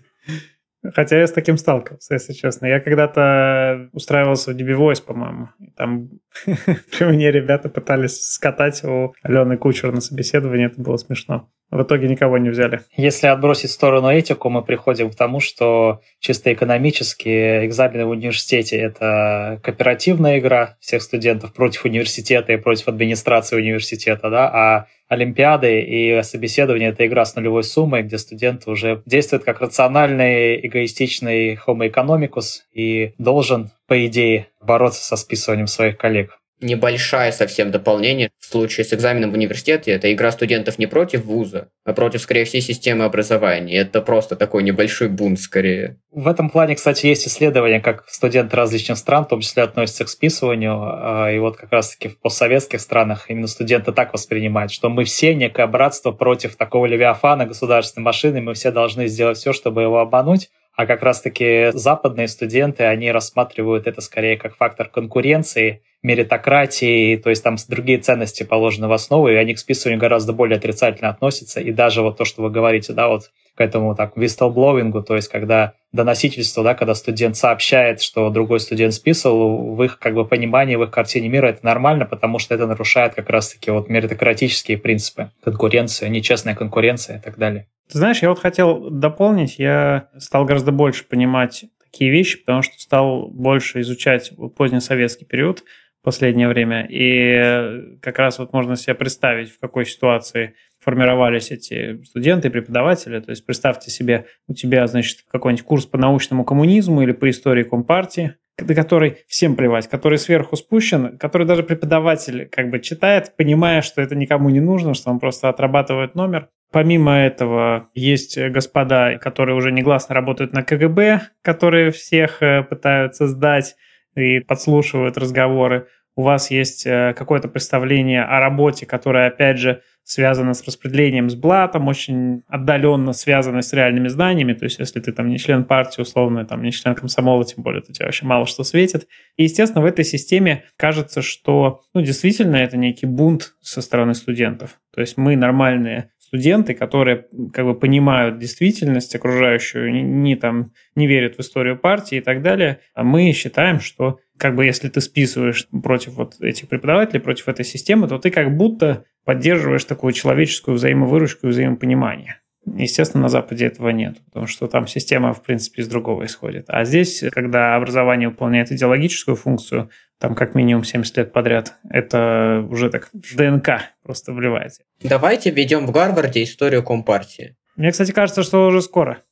A: Хотя я с таким сталкивался, если честно. Я когда-то устраивался в DB Voice, по-моему. Там (laughs) при мне ребята пытались скатать у Алены Кучер на собеседование. Это было смешно. В итоге никого не взяли.
E: Если отбросить в сторону этику, мы приходим к тому, что чисто экономически экзамены в университете – это кооперативная игра всех студентов против университета и против администрации университета, да, а Олимпиады и собеседование – это игра с нулевой суммой, где студент уже действует как рациональный, эгоистичный homo economicus и должен, по идее, бороться со списыванием своих коллег
C: небольшое совсем дополнение в случае с экзаменом в университете. Это игра студентов не против вуза, а против, скорее всей системы образования. Это просто такой небольшой бунт скорее.
E: В этом плане, кстати, есть исследования, как студенты различных стран, в том числе относятся к списыванию. А, и вот как раз-таки в постсоветских странах именно студенты так воспринимают, что мы все некое братство против такого левиафана государственной машины, мы все должны сделать все, чтобы его обмануть. А как раз-таки западные студенты, они рассматривают это скорее как фактор конкуренции, меритократии, то есть там другие ценности положены в основу, и они к списыванию гораздо более отрицательно относятся. И даже вот то, что вы говорите, да, вот к этому так whistleblowing, то есть когда доносительство, да, когда студент сообщает, что другой студент списывал, в их как бы понимании, в их картине мира это нормально, потому что это нарушает как раз-таки вот меритократические принципы конкуренции, нечестная конкуренция и так далее.
A: Ты знаешь, я вот хотел дополнить, я стал гораздо больше понимать такие вещи, потому что стал больше изучать позднесоветский период, последнее время. И как раз вот можно себе представить, в какой ситуации формировались эти студенты преподаватели. То есть представьте себе, у тебя, значит, какой-нибудь курс по научному коммунизму или по истории Компартии, на который всем плевать, который сверху спущен, который даже преподаватель как бы читает, понимая, что это никому не нужно, что он просто отрабатывает номер. Помимо этого, есть господа, которые уже негласно работают на КГБ, которые всех э, пытаются сдать и подслушивают разговоры у вас есть э, какое-то представление о работе, которое, опять же, связано с распределением с блатом, очень отдаленно связано с реальными знаниями. То есть, если ты там не член партии, условно, там не член комсомола, тем более, то тебе вообще мало что светит. И, естественно, в этой системе кажется, что, ну, действительно, это некий бунт со стороны студентов. То есть мы нормальные студенты, которые как бы понимают действительность окружающую, не, не там не верят в историю партии и так далее, а мы считаем, что как бы если ты списываешь против вот этих преподавателей, против этой системы, то ты как будто поддерживаешь такую человеческую взаимовыручку и взаимопонимание. Естественно, на Западе этого нет, потому что там система, в принципе, из другого исходит. А здесь, когда образование выполняет идеологическую функцию, там как минимум 70 лет подряд, это уже так в ДНК просто вливается.
C: Давайте введем в Гарварде историю Компартии.
A: Мне, кстати, кажется, что уже скоро.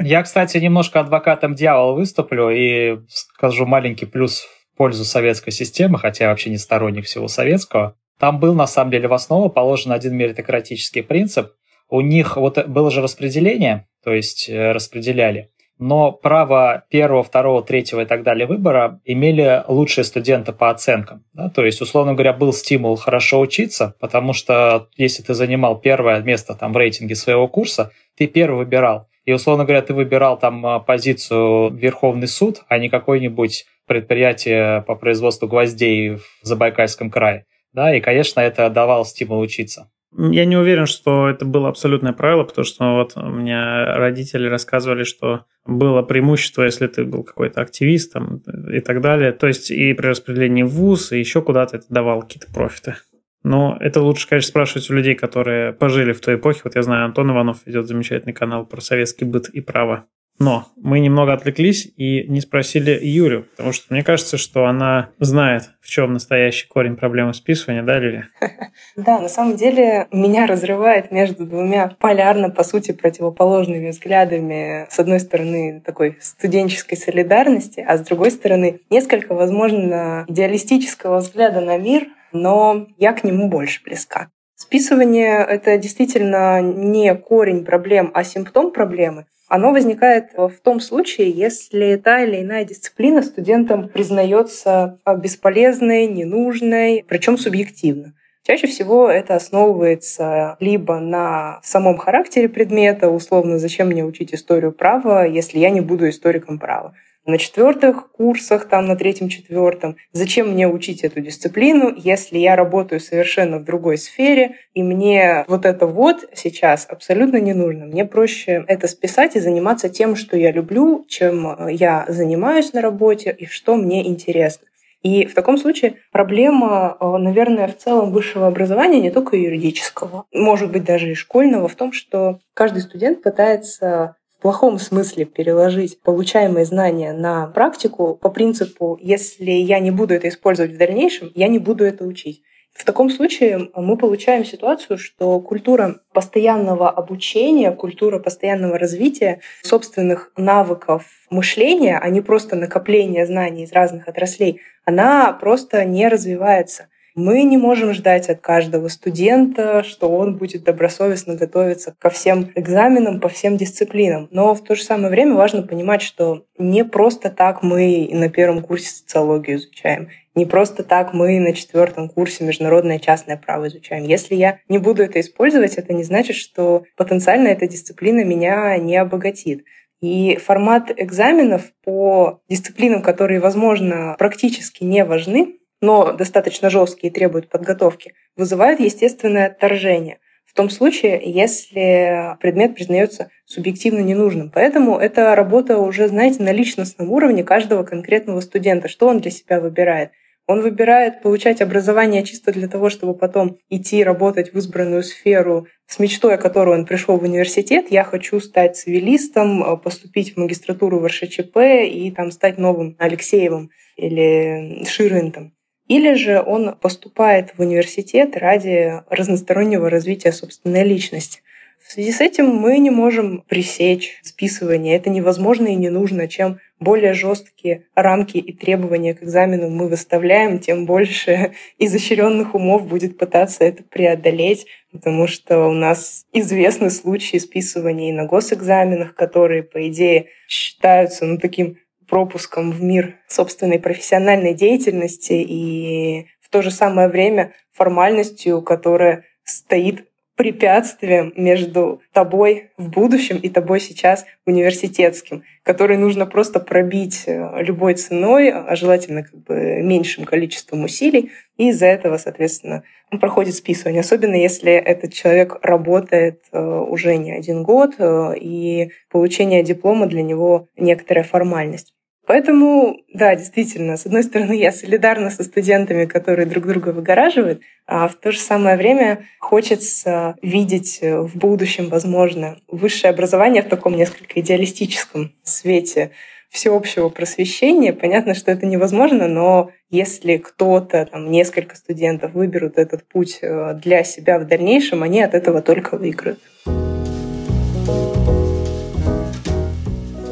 E: Я, кстати, немножко адвокатом дьявола выступлю и скажу маленький плюс в пользу советской системы, хотя я вообще не сторонник всего советского. Там был, на самом деле, в основу положен один меритократический принцип. У них вот было же распределение, то есть э, распределяли, но право первого, второго, третьего и так далее выбора имели лучшие студенты по оценкам. Да? То есть, условно говоря, был стимул хорошо учиться, потому что если ты занимал первое место там, в рейтинге своего курса, ты первый выбирал. И, условно говоря, ты выбирал там а, позицию Верховный суд, а не какое-нибудь предприятие по производству гвоздей в Забайкальском крае. Да, и, конечно, это давало стимул учиться.
A: Я не уверен, что это было абсолютное правило, потому что вот у меня родители рассказывали, что было преимущество, если ты был какой-то активист там, и так далее. То есть и при распределении в ВУЗ, и еще куда-то это давало какие-то профиты. Но это лучше, конечно, спрашивать у людей, которые пожили в той эпохе. Вот я знаю, Антон Иванов ведет замечательный канал про советский быт и право. Но мы немного отвлеклись и не спросили Юлю, потому что мне кажется, что она знает, в чем настоящий корень проблемы списывания, да, Лилия? (laughs)
D: Да, на самом деле меня разрывает между двумя полярно, по сути, противоположными взглядами. С одной стороны, такой студенческой солидарности, а с другой стороны, несколько, возможно, идеалистического взгляда на мир, но я к нему больше близка. Списывание — это действительно не корень проблем, а симптом проблемы оно возникает в том случае, если та или иная дисциплина студентам признается бесполезной, ненужной, причем субъективно. Чаще всего это основывается либо на самом характере предмета, условно, зачем мне учить историю права, если я не буду историком права на четвертых курсах, там на третьем-четвертом. Зачем мне учить эту дисциплину, если я работаю совершенно в другой сфере, и мне вот это вот сейчас абсолютно не нужно. Мне проще это списать и заниматься тем, что я люблю, чем э, я занимаюсь на работе и что мне интересно. И в таком случае проблема, э, наверное, в целом высшего образования, не только юридического, может быть, даже и школьного, в том, что каждый студент пытается плохом смысле переложить получаемые знания на практику по принципу, если я не буду это использовать в дальнейшем, я не буду это учить. В таком случае мы получаем ситуацию, что культура постоянного обучения, культура постоянного развития собственных навыков мышления, а не просто накопления знаний из разных отраслей, она просто не развивается. Мы не можем ждать от каждого студента, что он будет добросовестно готовиться ко всем экзаменам, по всем дисциплинам. Но в то же самое время важно понимать, что не просто так мы на первом курсе социологию изучаем. Не просто так мы на четвертом курсе международное частное право изучаем. Если я не буду это использовать, это не значит, что потенциально эта дисциплина меня не обогатит. И формат экзаменов по дисциплинам, которые, возможно, практически не важны, но достаточно жесткие и требуют подготовки, вызывают естественное отторжение в том случае, если предмет признается субъективно ненужным. Поэтому это работа уже, знаете, на личностном уровне каждого конкретного студента, что он для себя выбирает. Он выбирает получать образование чисто для того, чтобы потом идти работать в избранную сферу с мечтой, о которой он пришел в университет. Я хочу стать цивилистом, поступить в магистратуру в РШЧП и там стать новым Алексеевым или Ширинтом. Или же он поступает в университет ради разностороннего развития собственной личности. В связи с этим мы не можем пресечь списывание. Это невозможно и не нужно. Чем более жесткие рамки и требования к экзамену мы выставляем, тем больше (laughs) изощренных умов будет пытаться это преодолеть, потому что у нас известны случаи списывания и на госэкзаменах, которые, по идее, считаются ну, таким пропуском в мир собственной профессиональной деятельности и в то же самое время формальностью, которая стоит препятствием между тобой в будущем и тобой сейчас университетским, который нужно просто пробить э, любой ценой, а желательно как бы меньшим количеством усилий, и из-за этого, соответственно, он проходит списывание, особенно если этот человек работает э, уже не один год, э, и получение диплома для него некоторая формальность. Поэтому, да, действительно, с одной стороны, я солидарна со студентами, которые друг друга выгораживают, а в то же самое время хочется видеть в будущем, возможно, высшее образование в таком несколько идеалистическом свете всеобщего просвещения. Понятно, что это невозможно, но если кто-то, там, несколько студентов выберут этот путь э, для себя в дальнейшем, они от этого только выиграют.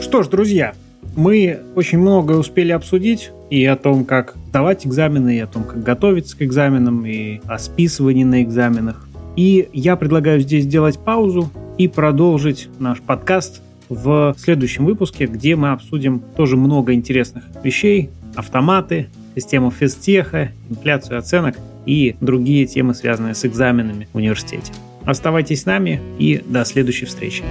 A: Что ж, друзья, мы очень многое успели обсудить и о том, как сдавать экзамены, и о том, как готовиться к экзаменам, и о списывании на экзаменах. И я предлагаю здесь сделать паузу и продолжить наш подкаст в следующем выпуске, где мы обсудим тоже много интересных вещей, автоматы, систему физтеха, инфляцию оценок и другие темы, связанные с экзаменами в университете. Оставайтесь с нами и до следующей встречи.